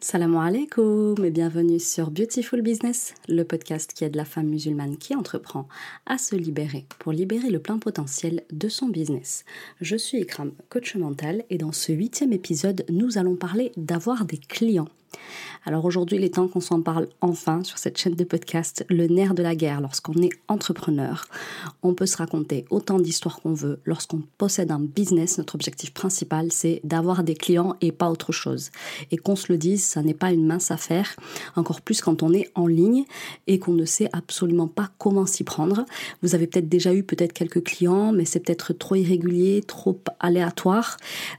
Salam alaikum et bienvenue sur Beautiful Business, le podcast qui aide la femme musulmane qui entreprend à se libérer pour libérer le plein potentiel de son business. Je suis Ikram, coach mental et dans ce huitième épisode, nous allons parler d'avoir des clients. Alors aujourd'hui, il est temps qu'on s'en parle enfin sur cette chaîne de podcast, le nerf de la guerre lorsqu'on est entrepreneur. On peut se raconter autant d'histoires qu'on veut. Lorsqu'on possède un business, notre objectif principal, c'est d'avoir des clients et pas autre chose. Et qu'on se le dise, ça n'est pas une mince affaire, encore plus quand on est en ligne et qu'on ne sait absolument pas comment s'y prendre. Vous avez peut-être déjà eu peut-être quelques clients, mais c'est peut-être trop irrégulier, trop aléatoire,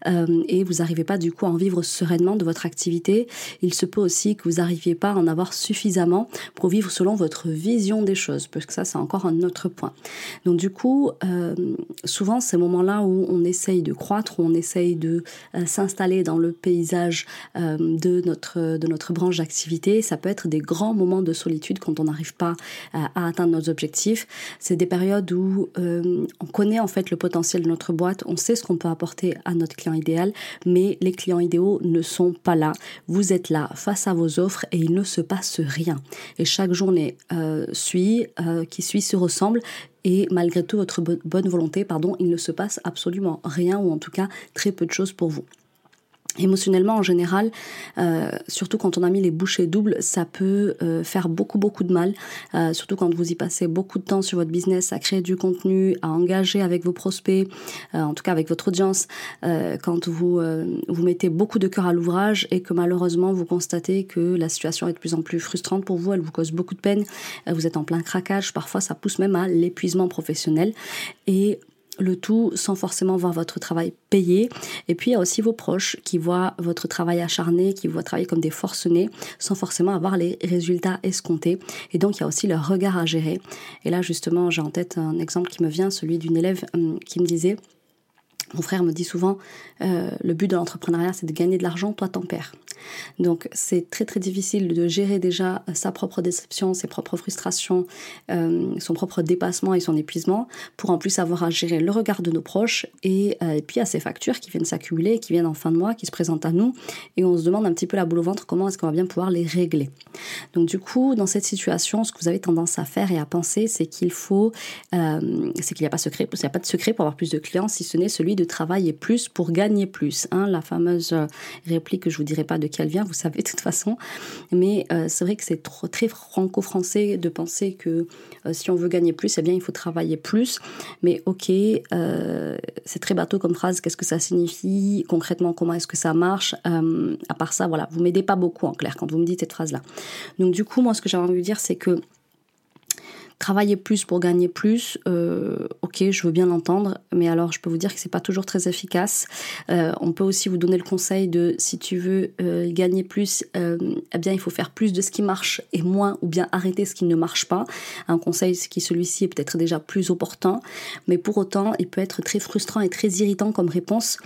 euh, et vous n'arrivez pas du coup à en vivre sereinement de votre activité il se peut aussi que vous n'arriviez pas à en avoir suffisamment pour vivre selon votre vision des choses, parce que ça c'est encore un autre point. Donc du coup, euh, souvent ces moments-là où on essaye de croître, où on essaye de euh, s'installer dans le paysage euh, de, notre, de notre branche d'activité, ça peut être des grands moments de solitude quand on n'arrive pas à atteindre nos objectifs. C'est des périodes où on connaît en fait le potentiel de notre boîte, on sait ce qu'on peut apporter à notre client idéal, mais les clients idéaux ne sont pas là. Vous êtes là face à vos offres et il ne se passe rien. Et chaque journée euh, suit, euh, qui suit se ressemble et malgré tout votre bonne volonté, pardon, il ne se passe absolument rien ou en tout cas très peu de choses pour vous. Émotionnellement, en général, euh, surtout quand on a mis les bouchées doubles, ça peut euh, faire beaucoup beaucoup de mal. Euh, surtout quand vous y passez beaucoup de temps sur votre business, à créer du contenu, à engager avec vos prospects, en tout cas avec votre audience. quand vous vous mettez beaucoup de cœur à l'ouvrage et que malheureusement vous constatez que la situation est de plus en plus frustrante pour vous, elle vous cause beaucoup de peine. vous êtes en plein craquage. Parfois, ça pousse même à l'épuisement professionnel. Et le tout sans forcément voir votre travail payé. Et puis il y a aussi vos proches qui voient votre travail acharné, qui voient travailler comme des forcenés, sans forcément avoir les résultats escomptés. Et donc il y a aussi leur regard à gérer. Et là justement, j'ai en tête un exemple qui me vient, celui d'une élève hum, qui me disait mon frère me dit souvent, euh, le but de l'entrepreneuriat, c'est de gagner de l'argent, toi t'en perds. Donc c'est très très difficile de gérer déjà sa propre déception, ses propres frustrations, euh, son propre dépassement et son épuisement, pour en plus avoir à gérer le regard de nos proches et, euh, et puis à ces factures qui viennent s'accumuler, qui viennent en fin de mois, qui se présentent à nous, et on se demande un petit peu la boule au ventre comment est-ce qu'on va bien pouvoir les régler. Donc du coup, dans cette situation, ce que vous avez tendance à faire et à penser, c'est qu'il faut, c'est qu'il n'y a pas secret, il n'y a pas de secret pour avoir plus de clients, si ce n'est celui de travailler plus pour gagner plus. Hein, la fameuse euh, réplique que je vous dirai pas de qui elle vient, vous savez de toute façon. Mais euh, c'est vrai que c'est très franco-français de penser que euh, si on veut gagner plus, eh bien il faut travailler plus. Mais ok, c'est très bateau comme phrase. Qu'est-ce que ça signifie? Concrètement Comment est-ce que ça marche? À part ça, voilà, vous m'aidez pas beaucoup en clair quand vous me dites cette phrase-là. Donc du coup, moi, ce que j'ai envie de dire, c'est que Travailler plus pour gagner plus, euh, ok, je veux bien l'entendre, mais alors je peux vous dire que c'est pas toujours très efficace. Euh, on peut aussi vous donner le conseil de si tu veux euh, gagner plus, eh bien il faut faire plus de ce qui marche et moins ou bien arrêter ce qui ne marche pas. Un conseil qui celui-ci est peut-être déjà plus opportun, mais pour autant il peut être très frustrant et très irritant comme réponse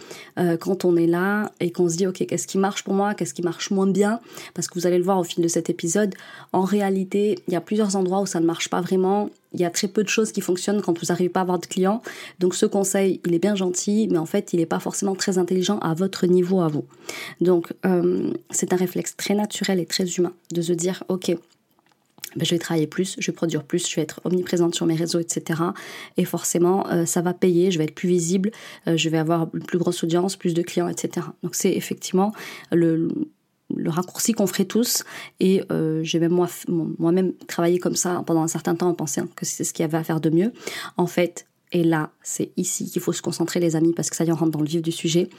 quand on est là et qu'on se dit ok qu'est-ce qui marche pour moi, qu'est-ce qui marche moins bien, parce que vous allez le voir au fil de cet épisode. En réalité, il y a plusieurs endroits où ça ne marche pas vraiment il y a très peu de choses qui fonctionnent quand vous n'arrivez pas à avoir de clients. Donc ce conseil, il est bien gentil, mais en fait, il n'est pas forcément très intelligent à votre niveau à vous. Donc euh, c'est un réflexe très naturel et très humain de se dire, ok, ben, je vais travailler plus, je vais produire plus, je vais être omniprésente sur mes réseaux, etc. Et forcément, euh, ça va payer, je vais être plus visible, euh, je vais avoir une plus grosse audience, plus de clients, etc. Donc c'est effectivement le, le raccourci qu'on ferait tous. Et euh, j'ai même moi, moi-même travaillé comme ça pendant un certain temps en pensant que c'est ce qu'il y avait à faire de mieux. En fait, et là, c'est ici qu'il faut se concentrer les amis parce que ça y on rentre dans le vif du sujet.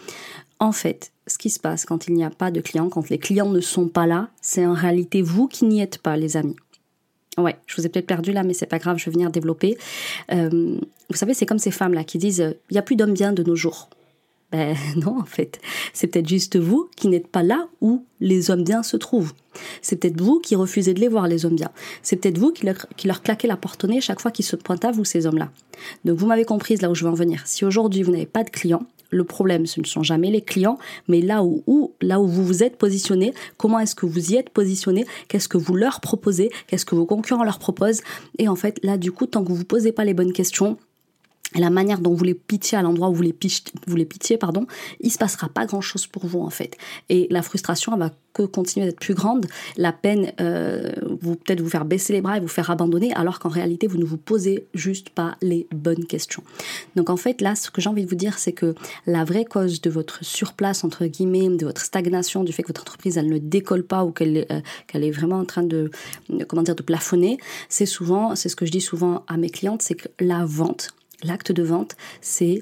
En fait, ce qui se passe quand il n'y a pas de clients, quand les clients ne sont pas là, c'est en réalité vous qui n'y êtes pas, les amis. Ouais, je vous ai peut-être perdu là, mais c'est pas grave, je vais venir développer. Euh, vous savez, c'est comme ces femmes-là qui disent il n'y a plus d'hommes bien de nos jours. Ben non, en fait, c'est peut-être juste vous qui n'êtes pas là où les hommes bien se trouvent. C'est peut-être vous qui refusez de les voir, les hommes bien. C'est peut-être vous qui leur, claquez la porte au nez chaque fois qu'ils se pointent à vous, ces hommes-là. Donc vous m'avez comprise là où je veux en venir. Si aujourd'hui vous n'avez pas de clients, le problème, ce ne sont jamais les clients, mais là où, là où vous vous êtes positionné, comment est-ce que vous y êtes positionné, qu'est-ce que vous leur proposez, qu'est-ce que vos concurrents leur proposent. Et en fait, là, du coup, tant que vous vous posez pas les bonnes questions, la manière dont vous les pitchez à l'endroit où vous les, vous les pardon, il se passera pas grand chose pour vous en fait. Et la frustration, elle va que continuer d'être plus grande. La peine, euh, vous peut-être vous faire baisser les bras et vous faire abandonner, alors qu'en réalité, vous ne vous posez juste pas les bonnes questions. Donc en fait, là, ce que j'ai envie de vous dire, c'est que la vraie cause de votre surplace, entre guillemets, de votre stagnation, du fait que votre entreprise, elle ne décolle pas ou qu'elle euh, qu'elle est vraiment en train de, comment dire, de plafonner, c'est souvent, c'est ce que je dis souvent à mes clientes, c'est que la vente, l'acte de vente, c'est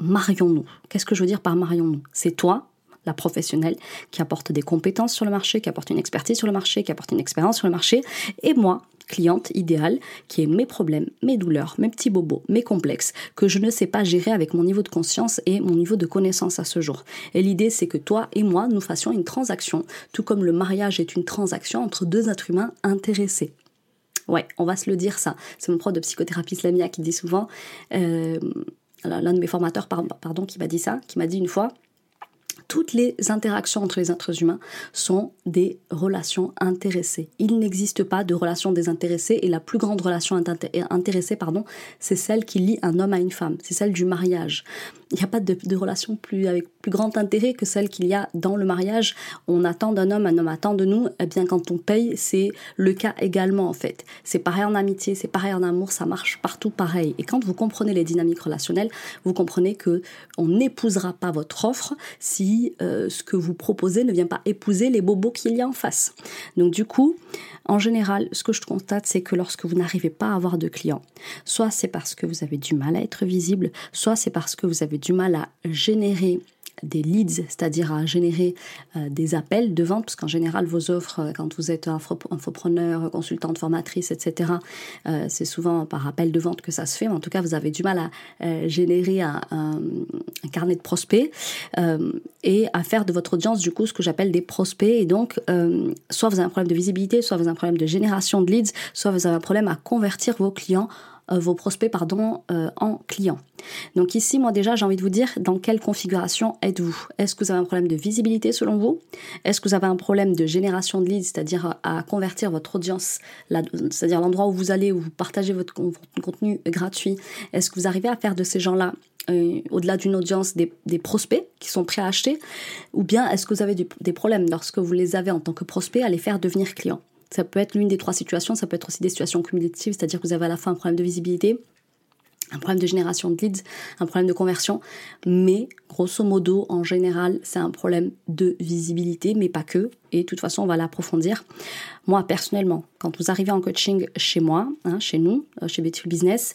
marions-nous. Qu'est-ce que je veux dire par marions-nous C'est toi, la professionnelle, qui apporte des compétences sur le marché, qui apporte une expertise sur le marché, qui apporte une expérience sur le marché, et moi, cliente idéale, qui ai mes problèmes, mes douleurs, mes petits bobos, mes complexes, que je ne sais pas gérer avec mon niveau de conscience et mon niveau de connaissance à ce jour. Et l'idée, c'est que toi et moi, nous fassions une transaction, tout comme le mariage est une transaction entre deux êtres humains intéressés. Ouais, on va se le dire ça. C'est mon prof de psychothérapie Slamia qui dit souvent, euh, l'un de mes formateurs, pardon, qui m'a dit ça, qui m'a dit une fois, toutes les interactions entre les êtres humains sont des relations intéressées. Il n'existe pas de relation désintéressée et la plus grande relation intéressée, pardon, c'est celle qui lie un homme à une femme, c'est celle du mariage. Il n'y a pas de, relation plus avec plus grand intérêt que celle qu'il y a dans le mariage. On attend d'un homme, un homme attend de nous. Eh bien, quand on paye, c'est le cas également en fait. C'est pareil en amitié, c'est pareil en amour, ça marche partout pareil. Et quand vous comprenez les dynamiques relationnelles, vous comprenez que on n'épousera pas votre offre si euh, ce que vous proposez ne vient pas épouser les bobos qu'il y a en face. Donc du coup, en général, ce que je constate, c'est que lorsque vous n'arrivez pas à avoir de clients, soit c'est parce que vous avez du mal à être visible, soit c'est parce que vous avez du mal à générer des leads, c'est-à-dire à générer euh, des appels de vente, parce qu'en général, vos offres, euh, quand vous êtes infopreneur, consultante, formatrice, etc., euh, c'est souvent par appel de vente que ça se fait, mais en tout cas, vous avez du mal à générer un, un, carnet de prospects et à faire de votre audience, du coup, ce que j'appelle des prospects. Et donc, soit vous avez un problème de visibilité, soit vous avez un problème de génération de leads, soit vous avez un problème à convertir vos clients vos prospects pardon, euh, en clients. Donc ici, moi déjà, j'ai envie de vous dire dans quelle configuration êtes-vous? Est-ce que vous avez un problème de visibilité selon vous? Est-ce que vous avez un problème de génération de leads, c'est-à-dire à convertir votre audience, c'est-à-dire l'endroit où vous allez, où vous partagez votre contenu gratuit? Est-ce que vous arrivez à faire de ces gens-là euh, au-delà d'une audience, des, prospects qui sont prêts à acheter? Ou bien est-ce que vous avez des problèmes lorsque vous les avez en tant que prospect à les faire devenir clients? Ça peut être l'une des trois situations, ça peut être aussi des situations cumulatives, c'est-à-dire que vous avez à la fin un problème de visibilité, un problème de génération de leads, un problème de conversion, mais grosso modo, en général, c'est un problème de visibilité, mais pas que et de toute façon on va l'approfondir. Moi personnellement, quand vous arrivez en coaching chez moi, hein, chez nous, euh, chez Beautiful Business,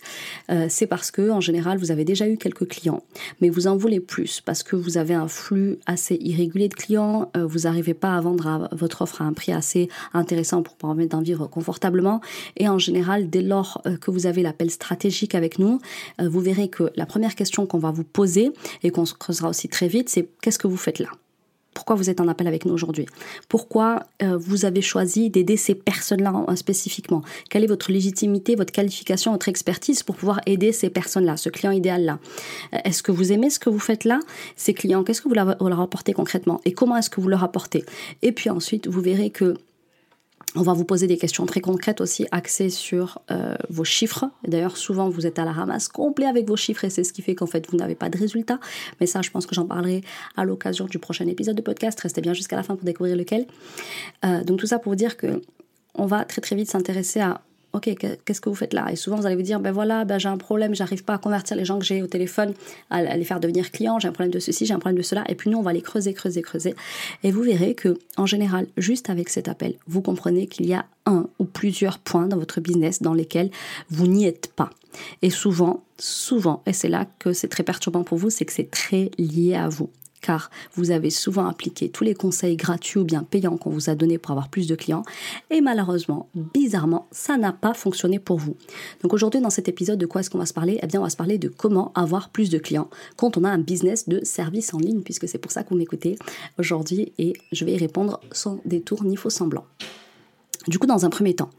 euh, c'est parce que en général vous avez déjà eu quelques clients, mais vous en voulez plus parce que vous avez un flux assez irrégulier de clients, euh, vous n'arrivez pas à vendre votre offre à un prix assez intéressant pour permettre d'en vivre confortablement, et en général dès lors que vous avez l'appel stratégique avec nous, vous verrez que la première question qu'on va vous poser et qu'on se creusera aussi très vite, c'est qu'est-ce que vous faites là? Pourquoi vous êtes en appel avec nous aujourd'hui? Pourquoi euh, vous avez choisi d'aider ces personnes-là spécifiquement? Quelle est votre légitimité, votre qualification, votre expertise pour pouvoir aider ces personnes-là, ce client idéal-là? Euh, Est-ce que vous aimez ce que vous faites là Ces clients, qu'est-ce que vous leur apportez concrètement? Et comment est-ce que vous leur apportez? Et puis ensuite, vous verrez que on va vous poser des questions très concrètes aussi, axées sur euh, vos chiffres. D'ailleurs, souvent, vous êtes à la ramasse complet avec vos chiffres et c'est ce qui fait qu'en fait, vous n'avez pas de résultats. Mais ça, je pense que j'en parlerai à l'occasion du prochain épisode de podcast. Restez bien jusqu'à la fin pour découvrir lequel. Euh, donc tout ça pour vous dire que on va très très vite s'intéresser à ok, qu'est-ce que vous faites là? Et souvent, vous allez vous dire, ben voilà, ben j'ai un problème, j'arrive pas à convertir les gens que j'ai au téléphone, à, les faire devenir clients, j'ai un problème de ceci, j'ai un problème de cela. Et puis nous, on va les creuser, creuser, creuser. Et vous verrez que, en général, juste avec cet appel, vous comprenez qu'il y a un ou plusieurs points dans votre business dans lesquels vous n'y êtes pas. Et souvent, souvent, et c'est là que c'est très perturbant pour vous, c'est que c'est très lié à vous car vous avez souvent appliqué tous les conseils gratuits ou bien payants qu'on vous a donnés pour avoir plus de clients et malheureusement, bizarrement, ça n'a pas fonctionné pour vous. Donc aujourd'hui dans cet épisode de quoi est-ce qu'on va se parler? Eh bien on va se parler de comment avoir plus de clients quand on a un business de service en ligne puisque c'est pour ça vous m'écoutez aujourd'hui et je vais y répondre sans détour ni faux semblant. Du coup, dans un premier temps,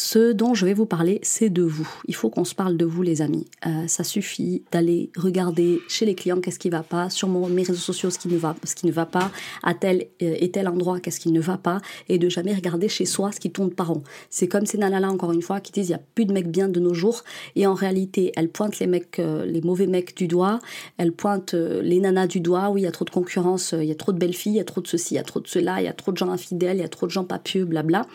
Ce dont je vais vous parler, c'est de vous. Il faut qu'on se parle de vous, les amis. Euh, ça suffit d'aller regarder chez les clients qu'est-ce qui ne va pas, sur mes réseaux sociaux ce qui ne va, ce qui ne va pas, à tel euh, et tel endroit qu'est-ce qui ne va pas, et de jamais regarder chez soi ce qui tourne par an. C'est comme ces nanas-là, encore une fois, qui disent il n'y a plus de mecs bien de nos jours, et en réalité, elles pointent les mecs, euh, les mauvais mecs du doigt, elles pointent les nanas du doigt, oui, il y a trop de concurrence, il y a trop de belles filles, il y a trop de ceci, il y a trop de cela, il y a trop de gens infidèles, il y a trop de gens papieux, blabla.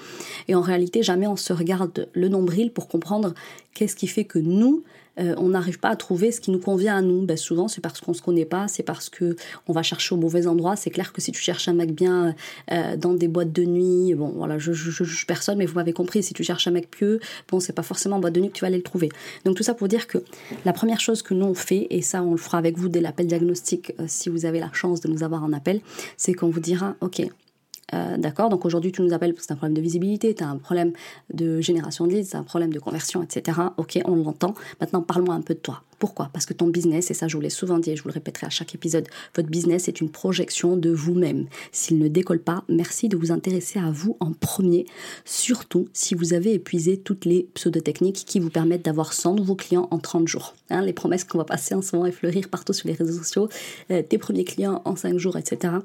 Et en réalité, jamais on se regarde le nombril pour comprendre qu'est-ce qui fait que nous, euh, on n'arrive pas à trouver ce qui nous convient à nous. Ben, souvent, c'est parce qu'on se connaît pas, c'est parce que on va chercher au mauvais endroit. C'est clair que si tu cherches un mec bien euh, dans des boîtes de nuit, bon, voilà, je, je, juge personne, mais vous m'avez compris. Si tu cherches un mec pieux, bon, c'est pas forcément en boîte de nuit que tu vas aller le trouver. Donc tout ça pour dire que la première chose que nous on fait, et ça on le fera avec vous dès l'appel diagnostic, euh, si vous avez la chance de nous avoir en appel, c'est qu'on vous dira, ok, euh, d'accord Donc aujourd'hui, tu nous appelles parce que c'est un problème de visibilité, tu as un problème de génération de leads, c'est un problème de conversion, etc. Ok, on l'entend. Maintenant, parle-moi un peu de toi. Pourquoi? Parce que ton business, et ça je vous l'ai souvent dit et je vous le répéterai à chaque épisode, votre business est une projection de vous-même. S'il ne décolle pas, merci de vous intéresser à vous en premier, surtout si vous avez épuisé toutes les pseudo-techniques qui vous permettent d'avoir 100 nouveaux clients en 30 jours. Hein, les promesses qu'on va passer en ce moment et fleurir partout sur les réseaux sociaux, euh, tes premiers clients en 5 jours, etc.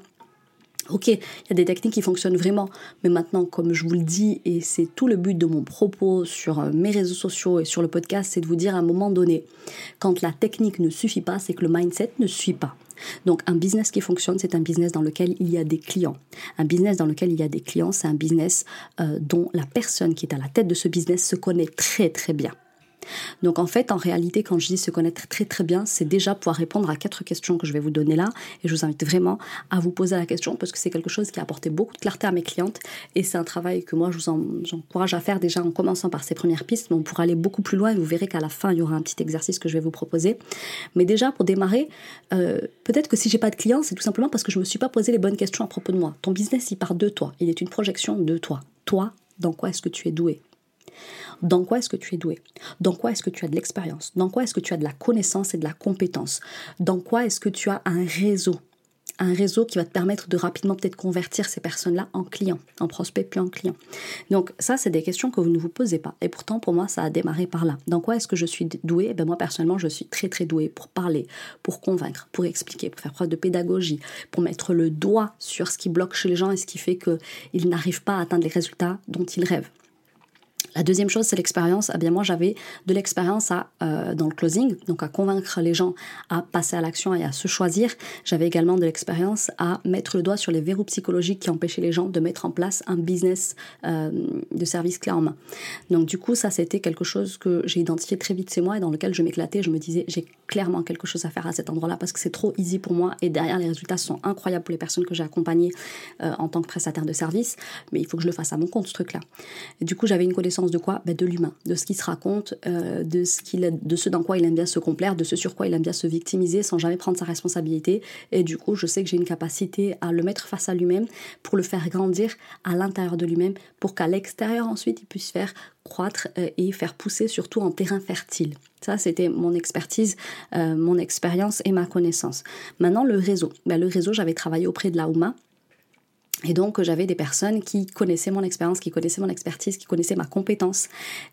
Ok, il y a des techniques qui fonctionnent vraiment, mais maintenant, comme je vous le dis, et c'est tout le but de mon propos sur euh, mes réseaux sociaux et sur le podcast, c'est de vous dire à un moment donné, quand la technique ne suffit pas, c'est que le mindset ne suit pas. Donc un business qui fonctionne, c'est un business dans lequel il y a des clients. Un business dans lequel il y a des clients, c'est un business euh, dont la personne qui est à la tête de ce business se connaît très très bien. Donc en fait, en réalité, quand je dis se connaître très très bien, c'est déjà pouvoir répondre à quatre questions que je vais vous donner là. Et je vous invite vraiment à vous poser la question parce que c'est quelque chose qui a apporté beaucoup de clarté à mes clientes. Et c'est un travail que moi, je vous encourage à faire déjà en commençant par ces premières pistes. Mais on pourra aller beaucoup plus loin et vous verrez qu'à la fin, il y aura un petit exercice que je vais vous proposer. Mais déjà, pour démarrer, euh, peut-être que si j'ai pas de clients, c'est tout simplement parce que je me suis pas posé les bonnes questions à propos de moi. Ton business, il part de toi. Il est une projection de toi. Toi, dans quoi est-ce que tu es doué? Dans quoi est-ce que tu es doué? Dans quoi est-ce que tu as de l'expérience? Dans quoi est-ce que tu as de la connaissance et de la compétence? Dans quoi est-ce que tu as un réseau? Un réseau qui va te permettre de rapidement peut-être convertir ces personnes-là en clients, en prospects puis en clients. Donc ça, c'est des questions que vous ne vous posez pas. Et pourtant, pour moi, ça a démarré par là. Dans quoi est-ce que je suis douée eh ben Moi, personnellement, je suis très très douée pour parler, pour convaincre, pour expliquer, pour faire preuve de pédagogie, pour mettre le doigt sur ce qui bloque chez les gens et ce qui fait qu'ils n'arrivent pas à atteindre les résultats dont ils rêvent. La deuxième chose, c'est l'expérience. Eh bien, moi, j'avais de l'expérience euh, dans le closing, donc à convaincre les gens à passer à l'action et à se choisir. J'avais également de l'expérience à mettre le doigt sur les verrous psychologiques qui empêchaient les gens de mettre en place un business euh, de service clé en main. Donc, du coup, ça, c'était quelque chose que j'ai identifié très vite chez moi et dans lequel je m'éclatais. Je me disais, j'ai clairement quelque chose à faire à cet endroit-là parce que c'est trop easy pour moi et derrière, les résultats sont incroyables pour les personnes que j'ai accompagnées euh, en tant que prestataire de service. Mais il faut que je le fasse à mon compte, ce truc-là. du coup, j'avais une connaissance de quoi ben De l'humain, de ce qui se raconte, euh, de, ce qu'il, de ce dans quoi il aime bien se complaire, de ce sur quoi il aime bien se victimiser sans jamais prendre sa responsabilité. Et du coup, je sais que j'ai une capacité à le mettre face à lui-même pour le faire grandir à l'intérieur de lui-même, pour qu'à l'extérieur ensuite il puisse faire croître euh, et faire pousser surtout en terrain fertile. Ça, c'était mon expertise, euh, mon expérience et ma connaissance. Maintenant, le réseau. Ben, le réseau, j'avais travaillé auprès de la OUMA et donc j'avais des personnes qui connaissaient mon expérience, qui connaissaient mon expertise, qui connaissaient ma compétence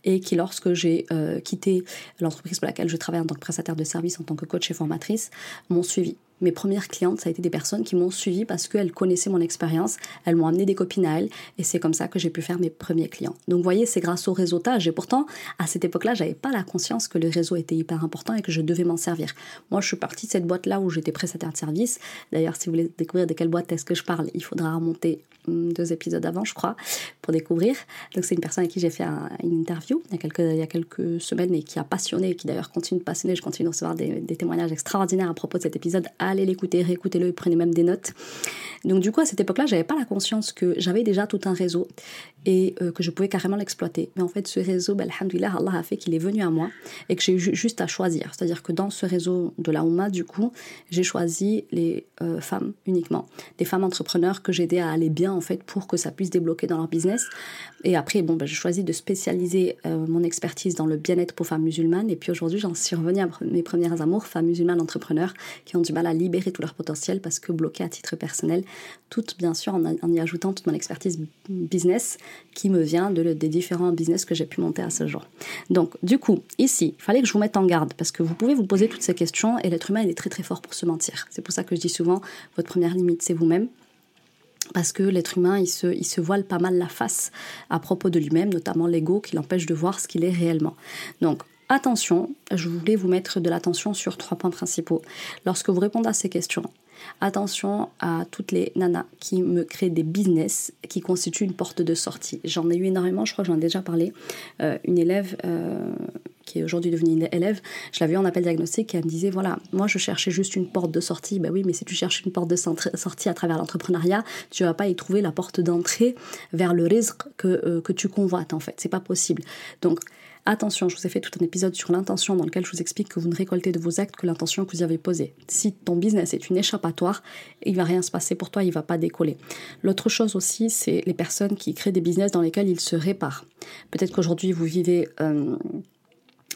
et qui lorsque j'ai euh, quitté l'entreprise pour laquelle je travaille en tant que prestataire de service, en tant que coach et formatrice, m'ont suivi mes premières clientes, ça a été des personnes qui m'ont suivi parce qu'elles connaissaient mon expérience, elles m'ont amené des copines à elles, et c'est comme ça que j'ai pu faire mes premiers clients. Donc, vous voyez, c'est grâce au réseautage. Et pourtant, à cette époque-là, j'avais pas la conscience que le réseau était hyper important et que je devais m'en servir. Moi, je suis partie de cette boîte-là où j'étais prestataire de service. D'ailleurs, si vous voulez découvrir de quelle boîte est-ce que je parle, il faudra remonter hum, deux épisodes avant, je crois, pour découvrir. Donc, c'est une personne avec qui j'ai fait une interview il y, a quelques, il y a quelques semaines et qui a passionné, qui d'ailleurs continue de passionner. Je continue de recevoir des, des témoignages extraordinaires à propos de cet épisode allez l'écouter, réécoutez-le, prenez même des notes. Donc du coup, à cette époque-là, j'avais pas la conscience que j'avais déjà tout un réseau et euh, que je pouvais carrément l'exploiter. Mais en fait, ce réseau, alhamdoulilah, Allah a fait qu'il est venu à moi et que j'ai eu juste à choisir. C'est-à-dire que dans ce réseau de la Oumma, du coup, j'ai choisi les euh, femmes uniquement. Des femmes entrepreneurs que j'aidais à aller bien, en fait, pour que ça puisse débloquer dans leur business. Et après, bon, ben, j'ai choisi de spécialiser euh, mon expertise dans le bien-être pour femmes musulmanes. Et puis aujourd'hui, j'en suis revenue à mes premières amours, femmes musulmanes entrepreneurs qui ont du mal à libérer tout leur potentiel parce que bloquées à titre personnel, toutes bien sûr en, y ajoutant toute mon expertise business qui me vient de, des différents business que j'ai pu monter à ce jour. Donc, du coup, ici, il fallait que je vous mette en garde parce que vous pouvez vous poser toutes ces questions et l'être humain, il est très très fort pour se mentir. C'est pour ça que je dis souvent, votre première limite, c'est vous-même parce que l'être humain, il se, il se voile pas mal la face à propos de lui-même, notamment l'ego qui l'empêche de voir ce qu'il est réellement. Donc, attention, je voulais vous mettre de l'attention sur trois points principaux. Lorsque vous répondez à ces questions, Attention à toutes les nanas qui me créent des business qui constituent une porte de sortie. J'en ai eu énormément, je crois que j'en ai déjà parlé. Euh, une élève euh, qui est aujourd'hui devenue une élève, je l'avais en appel diagnostic et elle me disait voilà, moi je cherchais juste une porte de sortie. Ben oui, mais si tu cherches une porte de sortie à travers l'entrepreneuriat, tu vas pas y trouver la porte d'entrée vers le risque que, euh, que tu convoites en fait. C'est pas possible. Donc, Attention, je vous ai fait tout un épisode sur l'intention dans lequel je vous explique que vous ne récoltez de vos actes que l'intention que vous y avez posée. Si ton business est une échappatoire, il va rien se passer pour toi, il va pas décoller. L'autre chose aussi, c'est les personnes qui créent des business dans lesquels ils se réparent. Peut-être qu'aujourd'hui vous vivez euh,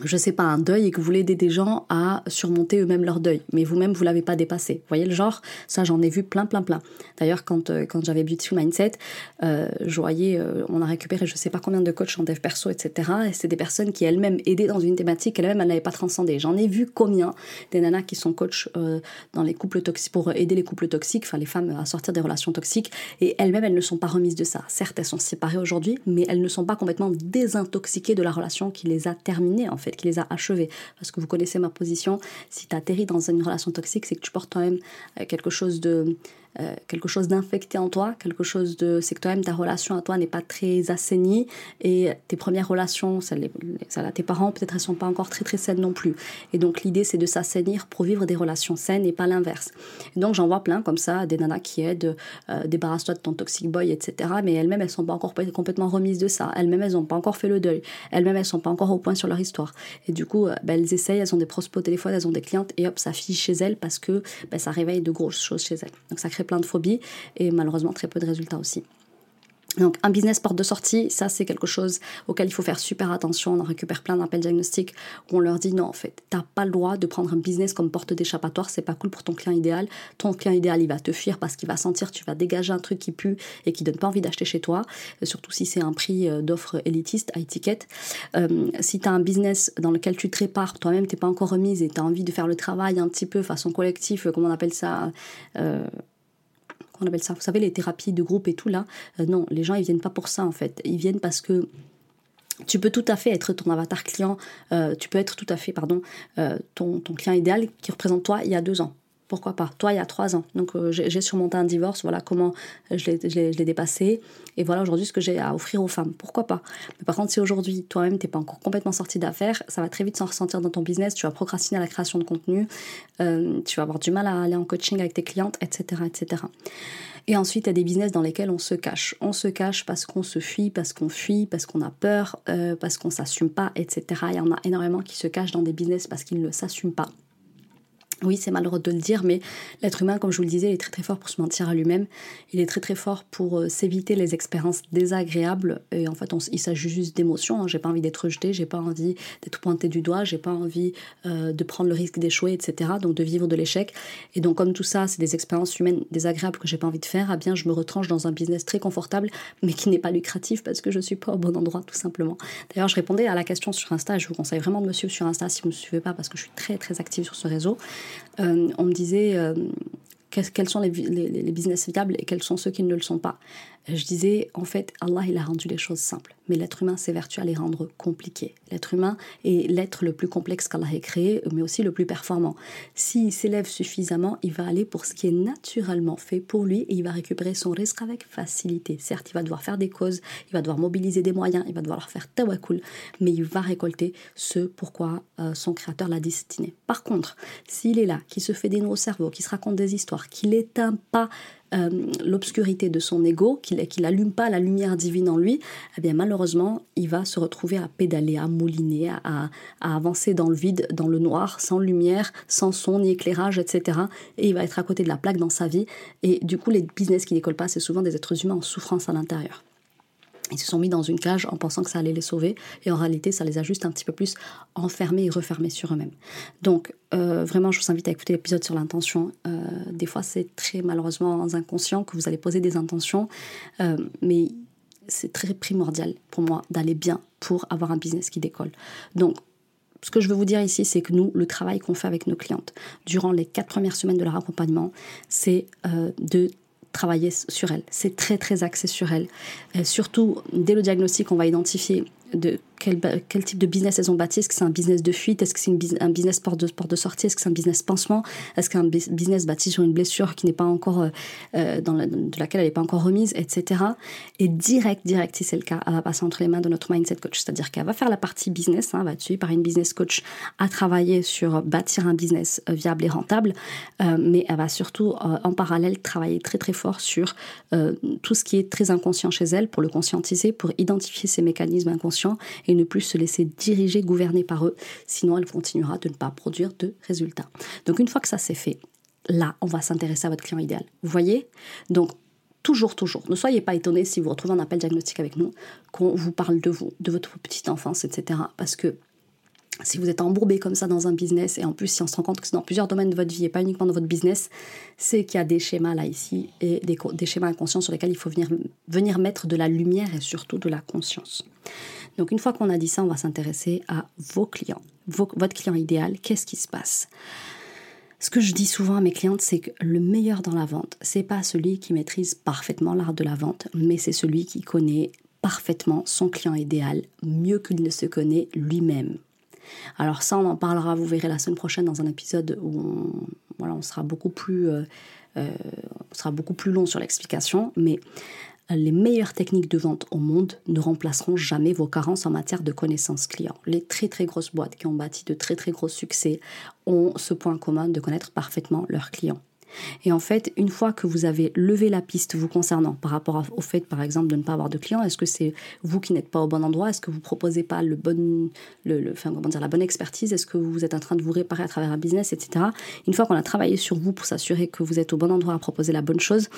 je sais pas, un deuil et que vous voulez aider des gens à surmonter eux-mêmes leur deuil, mais vous-même vous l'avez pas dépassé. Vous voyez le genre? Ça, j'en ai vu plein, plein, plein. D'ailleurs, quand euh, quand j'avais Beautiful Mindset, euh, je voyais, euh, on a récupéré je sais pas combien de coachs en dev perso, etc. Et c'est des personnes qui elles-mêmes aidaient dans une thématique qu'elles-mêmes elles n'avaient pas transcendé. J'en ai vu combien des nanas qui sont coachs dans les couples toxiques pour aider les couples toxiques, enfin les femmes à sortir des relations toxiques, et elles-mêmes elles ne sont pas remises de ça. Certes, elles sont séparées aujourd'hui, mais elles ne sont pas complètement désintoxiquées de la relation qui les a terminées en fait qui les a achevés. Parce que vous connaissez ma position, si tu atterris dans une relation toxique, c'est que tu portes toi-même euh, quelque chose de euh, quelque chose d'infecté en toi, quelque chose de... C'est que toi-même, ta relation à toi n'est pas très assainie et tes premières relations, celles, à tes parents, peut-être elles sont pas encore très très saines non plus. Et donc l'idée, c'est de s'assainir pour vivre des relations saines et pas l'inverse. Donc j'en vois plein comme ça, des nanas qui aident, euh, débarrasse-toi de ton toxic boy, etc. Mais elles-mêmes, elles sont pas encore complètement remises de ça. Elles-mêmes, elles n'ont pas encore fait le deuil. Elles-mêmes, elles sont pas encore au point sur leur histoire. Et du coup, euh, ben, elles essayent, elles ont des prospects au téléphone, elles ont des clientes et hop, ça fiche chez elles parce que ben, ça réveille de grosses choses chez elles. Donc ça crée plein de phobies et malheureusement très peu de résultats aussi. Donc un business porte de sortie, ça c'est quelque chose auquel il faut faire super attention. On en récupère plein d'appels diagnostiques où on leur dit non en fait, t'as pas le droit de prendre un business comme porte d'échappatoire, c'est pas cool pour ton client idéal. Ton client idéal il va te fuir parce qu'il va sentir tu vas dégager un truc qui pue et qui donne pas envie d'acheter chez toi, euh, surtout si c'est un prix euh, d'offre élitiste à étiquette. Euh, si tu as un business dans lequel tu te répares, toi-même t'es pas encore remise et tu as envie de faire le travail un petit peu façon collective, comment on appelle ça on appelle ça, vous savez, les thérapies de groupe et tout là. Euh, non, les gens ils viennent pas pour ça en fait. Ils viennent parce que tu peux tout à fait être ton avatar client, euh, tu peux être tout à fait, pardon, euh, ton, ton client idéal qui représente toi il y a deux ans pourquoi pas? Toi, il y a trois ans. Donc, euh, j'ai surmonté un divorce, voilà comment je l'ai dépassé. Et voilà aujourd'hui ce que j'ai à offrir aux femmes. Pourquoi pas? Mais par contre, si aujourd'hui, toi-même, tu n'es pas encore complètement sorti d'affaires, ça va très vite s'en ressentir dans ton business. Tu vas procrastiner à la création de contenu. Euh, tu vas avoir du mal à aller en coaching avec tes clientes, etc. etc. Et ensuite, il y a des business dans lesquels on se cache. On se cache parce qu'on se fuit, parce qu'on fuit, parce qu'on a peur, euh, parce qu'on s'assume pas, etc. Il y en a énormément qui se cachent dans des business parce qu'ils ne s'assument pas. Oui, c'est malheureux de le dire, mais l'être humain, comme je vous le disais, est très très fort pour se mentir à lui-même. Il est très très fort pour euh, s'éviter les expériences désagréables. Et en fait, il s'agit juste d'émotions. Hein. J'ai pas envie d'être rejeté, j'ai pas envie d'être pointé du doigt, j'ai pas envie euh, de prendre le risque d'échouer, etc. Donc de vivre de l'échec. Et donc comme tout ça, c'est des expériences humaines désagréables que j'ai pas envie de faire. Ah bien, je me retranche dans un business très confortable, mais qui n'est pas lucratif parce que je suis pas au bon endroit, tout simplement. D'ailleurs, je répondais à la question sur Insta. Je vous conseille vraiment de me suivre sur Insta si vous me suivez pas parce que je suis très très active sur ce réseau. Euh, on me disait euh, quels sont les, les, business viables et quels sont ceux qui ne le sont pas. Je disais, en fait, Allah, il a rendu les choses simples. Mais l'être humain s'évertue à les rendre compliquées. L'être humain est l'être le plus complexe qu'Allah ait créé, mais aussi le plus performant. S'il s'élève suffisamment, il va aller pour ce qui est naturellement fait pour lui et il va récupérer son risque avec facilité. Certes, il va devoir faire des causes, il va devoir mobiliser des moyens, il va devoir faire tawakkul, mais il va récolter ce pourquoi euh, son créateur l'a destiné. Par contre, s'il est là, qui se fait des nœuds au cerveau, qui se raconte des histoires, qui n'éteint pas euh, l'obscurité de son ego, qu'il n'allume pas la lumière divine en lui, eh bien malheureusement, il va se retrouver à pédaler, à mouliner, à, avancer dans le vide, dans le noir, sans lumière, sans son ni éclairage, etc. Et il va être à côté de la plaque dans sa vie. Et du coup, les business qui décollent pas, c'est souvent des êtres humains en souffrance à l'intérieur. Ils se sont mis dans une cage en pensant que ça allait les sauver et en réalité ça les a juste un petit peu plus enfermés et refermés sur eux-mêmes. Donc euh, vraiment je vous invite à écouter l'épisode sur l'intention. Euh, des fois c'est très malheureusement inconscient que vous allez poser des intentions, euh, mais c'est très primordial pour moi d'aller bien pour avoir un business qui décolle. Donc, ce que je veux vous dire ici, c'est que nous, le travail qu'on fait avec nos clientes durant les quatre premières semaines de leur accompagnement, c'est euh, de travailler sur elles. C'est très très axé sur elles. surtout, dès le diagnostic, on va identifier de quel, type de business elles ont bâti. Est-ce que c'est un business de fuite? Est-ce que c'est un business porte de, porte de sortie? Est-ce que c'est un business pansement? Est-ce qu'un business bâti sur une blessure qui n'est pas encore, euh, euh, dans de laquelle elle n'est pas encore remise, etc. Et direct, direct, si c'est le cas, elle va passer entre les mains de notre mindset coach. C'est-à-dire qu'elle va faire la partie business, hein, va être suivie par une business coach à travailler sur bâtir un business euh, viable et rentable, mais elle va surtout en parallèle travailler très très fort sur tout ce qui est très inconscient chez elle pour le conscientiser, pour identifier ces mécanismes inconscients ne plus se laisser diriger, gouverner par eux, sinon elle continuera de ne pas produire de résultats. Donc une fois que ça c'est fait, là, on va s'intéresser à votre client idéal. Vous voyez? Donc toujours, toujours. Ne soyez pas étonnés si vous retrouvez un appel diagnostique avec nous, qu'on vous parle de vous, de votre petite enfance, etc. Parce que si vous êtes embourbé comme ça dans un business, et en plus si on se rend compte que c'est dans plusieurs domaines de votre vie et pas uniquement dans votre business, c'est qu'il y a des schémas là ici et des, schémas inconscients sur lesquels il faut venir, venir mettre de la lumière et surtout de la conscience. Donc une fois qu'on a dit ça, on va s'intéresser à vos clients, votre client idéal, qu'est-ce qui se passe? Ce que je dis souvent à mes clientes, c'est que le meilleur dans la vente, c'est pas celui qui maîtrise parfaitement l'art de la vente, mais c'est celui qui connaît parfaitement son client idéal, mieux qu'il ne se connaît lui-même. Alors ça, on en parlera, vous verrez la semaine prochaine dans un épisode où on, voilà, on sera beaucoup plus, euh, euh, on sera beaucoup plus long sur l'explication, mais les meilleures techniques de vente au monde ne remplaceront jamais vos carences en matière de connaissances clients. Les très très grosses boîtes qui ont bâti de très très gros succès ont ce point commun de connaître parfaitement leurs clients. Et en fait, une fois que vous avez levé la piste vous concernant par rapport au fait, par exemple, de ne pas avoir de clients, est-ce que c'est vous qui n'êtes pas au bon endroit? Est-ce que vous proposez pas le bon, le, comment dire, la bonne expertise? Est-ce que vous êtes en train de vous réparer à travers un business, etc. Une fois qu'on a travaillé sur vous pour s'assurer que vous êtes au bon endroit à proposer la bonne chose,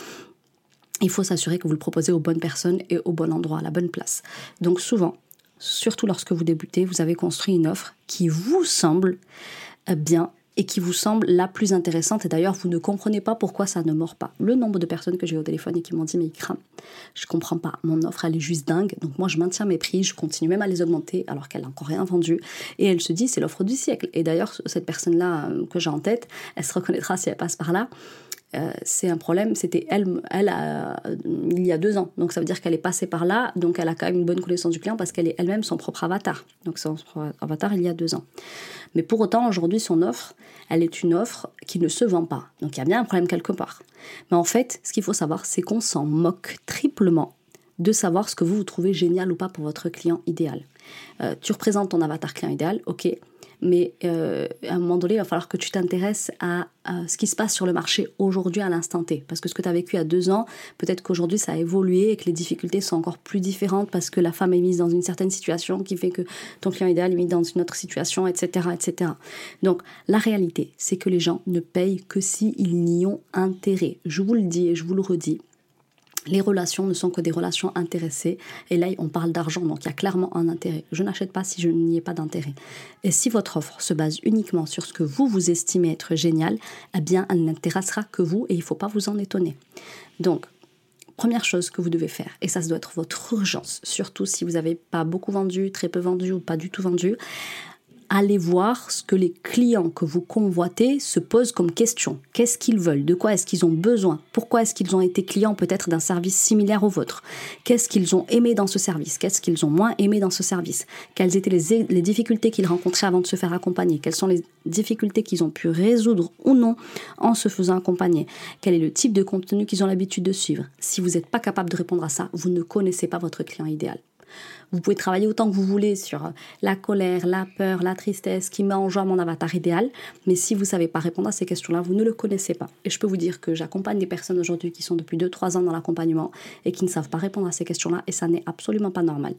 il faut s'assurer que vous le proposez aux bonnes personnes et au bon endroit, à la bonne place. Donc souvent, surtout lorsque vous débutez, vous avez construit une offre qui vous semble euh, bien et qui vous semble la plus intéressante. Et d'ailleurs, vous ne comprenez pas pourquoi ça ne mord pas. Le nombre de personnes que j'ai au téléphone et qui m'ont dit mais il crame, je comprends pas, mon offre elle est juste dingue. Donc moi je maintiens mes prix, je continue même à les augmenter alors qu'elle n'a encore rien vendu. Et elle se dit c'est l'offre du siècle. Et d'ailleurs cette personne là euh, que j'ai en tête, elle se reconnaîtra si elle passe par là. Euh, c'est un problème, c'était elle, elle il y a deux ans. Donc ça veut dire qu'elle est passée par là, donc elle a quand même une bonne connaissance du client parce qu'elle est elle-même son propre avatar. Donc son avatar il y a deux ans. Mais pour autant, aujourd'hui, son offre, elle est une offre qui ne se vend pas. Donc il y a bien un problème quelque part. Mais en fait, ce qu'il faut savoir, c'est qu'on s'en moque triplement de savoir ce que vous, vous trouvez génial ou pas pour votre client idéal. Euh, tu représentes ton avatar client idéal, ok, mais euh, à un moment donné, il va falloir que tu t'intéresses à, ce qui se passe sur le marché aujourd'hui à l'instant T. Parce que ce que tu as vécu il deux ans, peut-être qu'aujourd'hui ça a évolué et que les difficultés sont encore plus différentes parce que la femme est mise dans une certaine situation qui fait que ton client idéal est mis dans une autre situation, etc. etc. Donc la réalité, c'est que les gens ne payent que s'ils n'y ont intérêt. Je vous le dis et je vous le redis les relations ne sont que des relations intéressées. Et là, on parle d'argent, donc il y a clairement un intérêt. Je n'achète pas si je n'y ai pas d'intérêt. Et si votre offre se base uniquement sur ce que vous, vous estimez être génial, eh bien, elle n'intéressera que vous et il ne faut pas vous en étonner. Donc, première chose que vous devez faire, et ça, ça doit être votre urgence, surtout si vous n'avez pas beaucoup vendu, très peu vendu ou pas du tout vendu, allez voir ce que les clients que vous convoitez se posent comme question. Qu'est-ce qu'ils veulent? De quoi est-ce qu'ils ont besoin? Pourquoi est-ce qu'ils ont été clients peut-être d'un service similaire au vôtre? Qu'est-ce qu'ils ont aimé dans ce service? Qu'est-ce qu'ils ont moins aimé dans ce service? Quelles étaient les, les difficultés qu'ils rencontraient avant de se faire accompagner? Quelles sont les difficultés qu'ils ont pu résoudre ou non en se faisant accompagner? Quel est le type de contenu qu'ils ont l'habitude de suivre? Si vous n'êtes pas capable de répondre à ça, vous ne connaissez pas votre client idéal. Vous pouvez travailler autant que vous voulez sur euh, la colère, la peur, la tristesse, qui met en joie mon avatar idéal. Mais si vous ne savez pas répondre à ces questions-là, vous ne le connaissez pas. Et je peux vous dire que j'accompagne des personnes aujourd'hui qui sont depuis 2-3 ans dans l'accompagnement et qui ne savent pas répondre à ces questions-là. Et ça n'est absolument pas normal.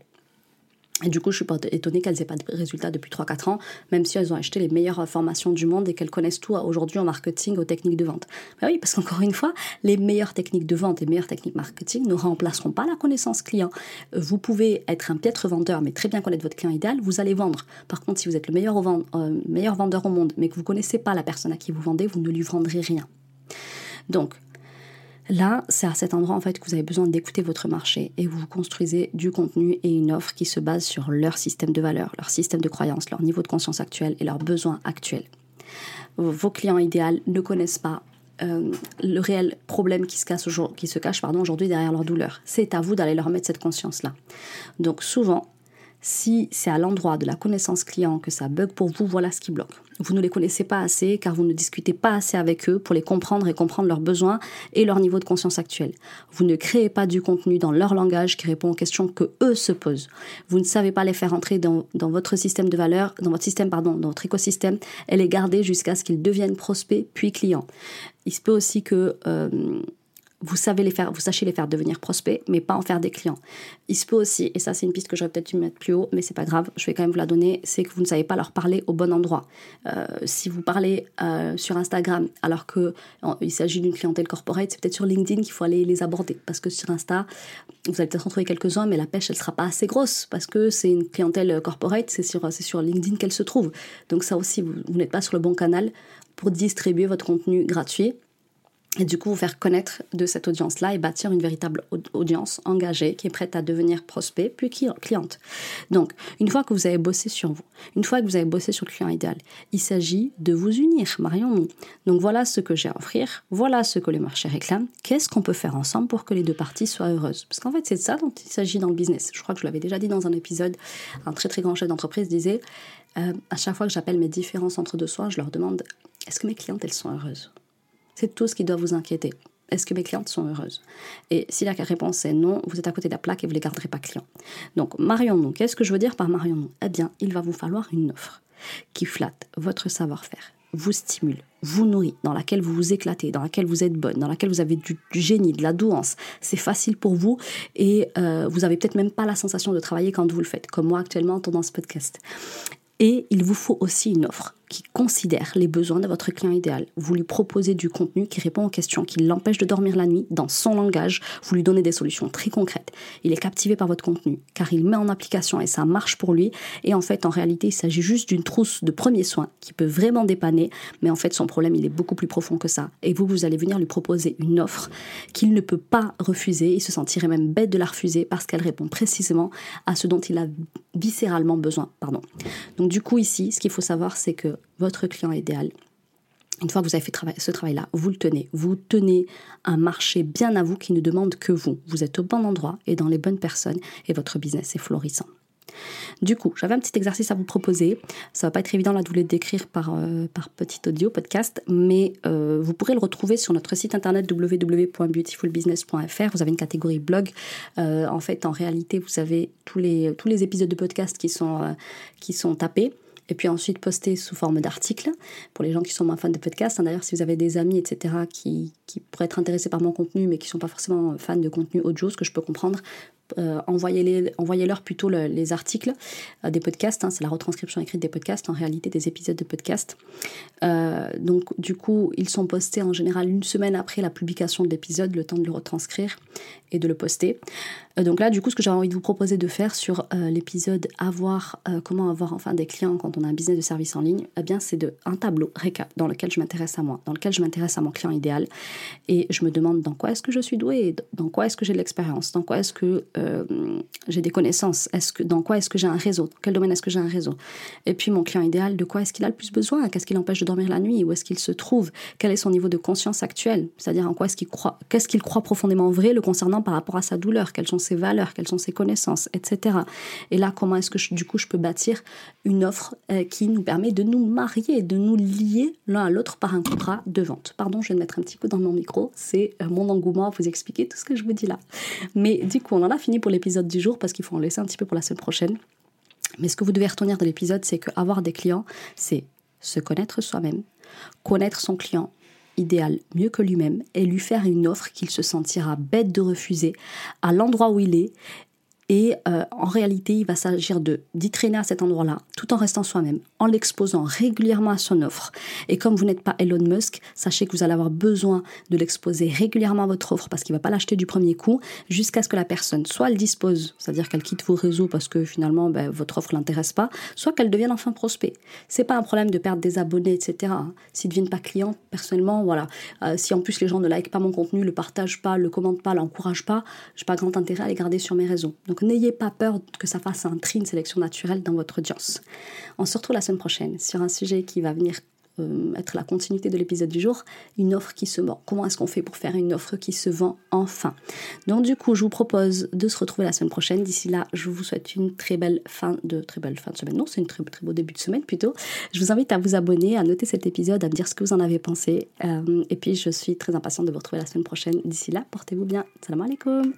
Et du coup, je suis pas étonnée qu'elles aient pas de résultats depuis 3-4 ans, même si elles ont acheté les meilleures formations du monde et qu'elles connaissent tout aujourd'hui en marketing, aux techniques de vente. Ben oui, parce qu'encore une fois, les meilleures techniques de vente et meilleures techniques marketing ne remplaceront pas la connaissance client. Vous pouvez être un piètre vendeur, mais très bien connaître votre client idéal, vous allez vendre. Par contre, si vous êtes le meilleur, euh, meilleur vendeur au monde, mais que vous connaissez pas la personne à qui vous vendez, vous ne lui vendrez rien. Donc, Là, c'est à cet endroit en fait que vous avez besoin d'écouter votre marché et vous construisez du contenu et une offre qui se base sur leur système de valeurs, leur système de croyances, leur niveau de conscience actuel et leurs besoins actuels. Vos clients idéaux ne connaissent pas euh, le réel problème qui se, cache, qui se cache aujourd'hui derrière leur douleur. C'est à vous d'aller leur mettre cette conscience-là. Donc souvent, si c'est à l'endroit de la connaissance client que ça bug pour vous, voilà ce qui bloque. Vous ne les connaissez pas assez car vous ne discutez pas assez avec eux pour les comprendre et comprendre leurs besoins et leur niveau de conscience actuel. Vous ne créez pas du contenu dans leur langage qui répond aux questions que eux se posent. Vous ne savez pas les faire entrer dans, votre système de valeur, dans votre système, pardon, dans votre écosystème et les garder jusqu'à ce qu'ils deviennent prospects puis clients. Il se peut aussi que euh, vous savez les faire, vous sachez les faire devenir prospects, mais pas en faire des clients. Il se peut aussi, et ça c'est une piste que j'aurais peut-être dû mettre plus haut, mais c'est pas grave, je vais quand même vous la donner, c'est que vous ne savez pas leur parler au bon endroit. Euh, si vous parlez euh, sur Instagram alors que il s'agit d'une clientèle corporate, c'est peut-être sur LinkedIn qu'il faut aller les aborder, parce que sur Insta, vous allez peut-être en trouver quelques-uns, mais la pêche elle sera pas assez grosse, parce que c'est une clientèle corporate, c'est sur, sur LinkedIn qu'elle se trouve. Donc ça aussi, vous n'êtes pas sur le bon canal pour distribuer votre contenu gratuit et du coup vous faire connaître de cette audience-là et bâtir une véritable audience engagée qui est prête à devenir prospect puis cliente. Donc, une fois que vous avez bossé sur vous, une fois que vous avez bossé sur le client idéal, il s'agit de vous unir, marions-nous. Donc voilà ce que j'ai à offrir, voilà ce que le marché réclame, qu'est-ce qu'on peut faire ensemble pour que les deux parties soient heureuses? Parce qu'en fait, c'est de ça dont il s'agit dans le business. Je crois que je l'avais déjà dit dans un épisode, un très très grand chef d'entreprise disait, euh, à chaque fois que j'appelle mes différents centres de soins, je leur demande, est-ce que mes clientes, elles sont heureuses? C'est tout ce qui doit vous inquiéter. Est-ce que mes clientes sont heureuses? Et si la réponse est non, vous êtes à côté de la plaque et vous ne les garderez pas clients. Donc, marions-nous. Qu'est-ce que je veux dire par marions-nous Eh bien, il va vous falloir une offre qui flatte votre savoir-faire, vous stimule, vous nourrit, dans laquelle vous vous éclatez, dans laquelle vous êtes bonne, dans laquelle vous avez du, génie, de la douance. C'est facile pour vous et euh, vous avez peut-être même pas la sensation de travailler quand vous le faites, comme moi actuellement dans ce podcast. Et il vous faut aussi une offre qui considère les besoins de votre client idéal. Vous lui proposez du contenu qui répond aux questions, qui l'empêche de dormir la nuit dans son langage. Vous lui donnez des solutions très concrètes. Il est captivé par votre contenu car il met en application et ça marche pour lui. Et en fait, en réalité, il s'agit juste d'une trousse de premiers soins qui peut vraiment dépanner. Mais en fait, son problème, il est beaucoup plus profond que ça. Et vous, vous allez venir lui proposer une offre qu'il ne peut pas refuser. Il se sentirait même bête de la refuser parce qu'elle répond précisément à ce dont il a viscéralement besoin. Pardon. Donc du coup, ici, ce qu'il faut savoir, c'est que votre client idéal, une fois que vous avez fait ce travail-là, vous le tenez. Vous tenez un marché bien à vous qui ne demande que vous. Vous êtes au bon endroit et dans les bonnes personnes et votre business est florissant. Du coup, j'avais un petit exercice à vous proposer. Ça va pas être évident là de vous le décrire par, euh, par petit audio, podcast, mais euh, vous pourrez le retrouver sur notre site internet www.beautifulbusiness.fr. Vous avez une catégorie blog. Euh, en fait, en réalité, vous avez tous les, tous les épisodes de podcast qui sont, qui sont tapés et puis ensuite poster sous forme d'article pour les gens qui sont moins fans de podcast. Hein, d'ailleurs, si vous avez des amis, etc., qui, qui, pourraient être intéressés par mon contenu, mais qui ne sont pas forcément fans de contenu audio, ce que je peux comprendre, euh, envoyez-leur envoyez plutôt les articles euh, des podcasts. Hein, c'est la retranscription écrite des podcasts, en réalité des épisodes de podcast. Euh, donc, du coup, ils sont postés en général une semaine après la publication de l'épisode, le temps de le retranscrire et de le poster. Euh, donc là, du coup, ce que j'ai envie de vous proposer de faire sur euh, l'épisode avoir euh, comment avoir enfin des clients quand on a un business de service en ligne, eh bien, c'est de un tableau récap dans lequel je m'intéresse à moi, dans lequel je m'intéresse à mon client idéal et je me demande dans quoi est-ce que je suis douée, dans quoi est-ce que j'ai de l'expérience, dans quoi est-ce que j'ai des connaissances, est-ce que dans quoi est-ce que j'ai un réseau, dans quel domaine est-ce que j'ai un réseau. Et puis mon client idéal, de quoi est-ce qu'il a le plus besoin, qu'est-ce qui l'empêche de dormir la nuit, où est-ce qu'il se trouve, quel est son niveau de conscience actuel, c'est-à-dire en quoi est-ce qu'il croit, qu'est-ce qu'il croit profondément vrai le concernant par rapport à sa douleur, quelles sont ses valeurs, quelles sont ses connaissances, etc. Et là, comment est-ce que du coup je peux bâtir une offre euh, qui nous permet de nous marier, de nous lier l'un à l'autre par un contrat de vente. Pardon, je vais mettre un petit coup dans mon micro, c'est euh, mon engouement à vous expliquer tout ce que je vous dis là. Mais du coup, on en a fini pour l'épisode du jour parce qu'il faut en laisser un petit peu pour la semaine prochaine. Mais ce que vous devez retenir de l'épisode, c'est qu'avoir des clients, c'est se connaître soi-même, connaître son client, idéal mieux que lui-même et lui faire une offre qu'il se sentira bête de refuser à l'endroit où il est Et euh, en réalité, il va s'agir de d'y traîner à cet endroit-là, tout en restant soi-même, en l'exposant régulièrement à son offre. Et comme vous n'êtes pas Elon Musk, sachez que vous allez avoir besoin de l'exposer régulièrement à votre offre parce qu'il ne va pas l'acheter du premier coup, jusqu'à ce que la personne soit elle dispose, c'est-à-dire qu'elle quitte vos réseaux parce que finalement ben, votre offre l'intéresse pas, soit qu'elle devienne enfin prospect. C'est pas un problème de perdre des abonnés, etc. Hein. S'ils ne deviennent pas clients, personnellement, voilà. Euh, si en plus les gens ne likent pas mon contenu, le partagent pas, le commentent pas, l'encouragent pas, j'ai pas grand intérêt à les garder sur mes réseaux. Donc n'ayez pas peur que ça fasse un tri, une sélection naturelle dans votre audience. On se retrouve la semaine prochaine sur un sujet qui va venir euh, être la continuité de l'épisode du jour, une offre qui se vend. Comment est-ce qu'on fait pour faire une offre qui se vend enfin? Donc du coup, je vous propose de se retrouver la semaine prochaine. D'ici là, je vous souhaite une très belle fin de très belle fin de semaine. Non, c'est une très beau début de semaine plutôt. Je vous invite à vous abonner, à noter cet épisode, à me dire ce que vous en avez pensé. Euh, et puis, je suis très impatiente de vous retrouver la semaine prochaine. D'ici là, portez-vous bien. Salam alaikum.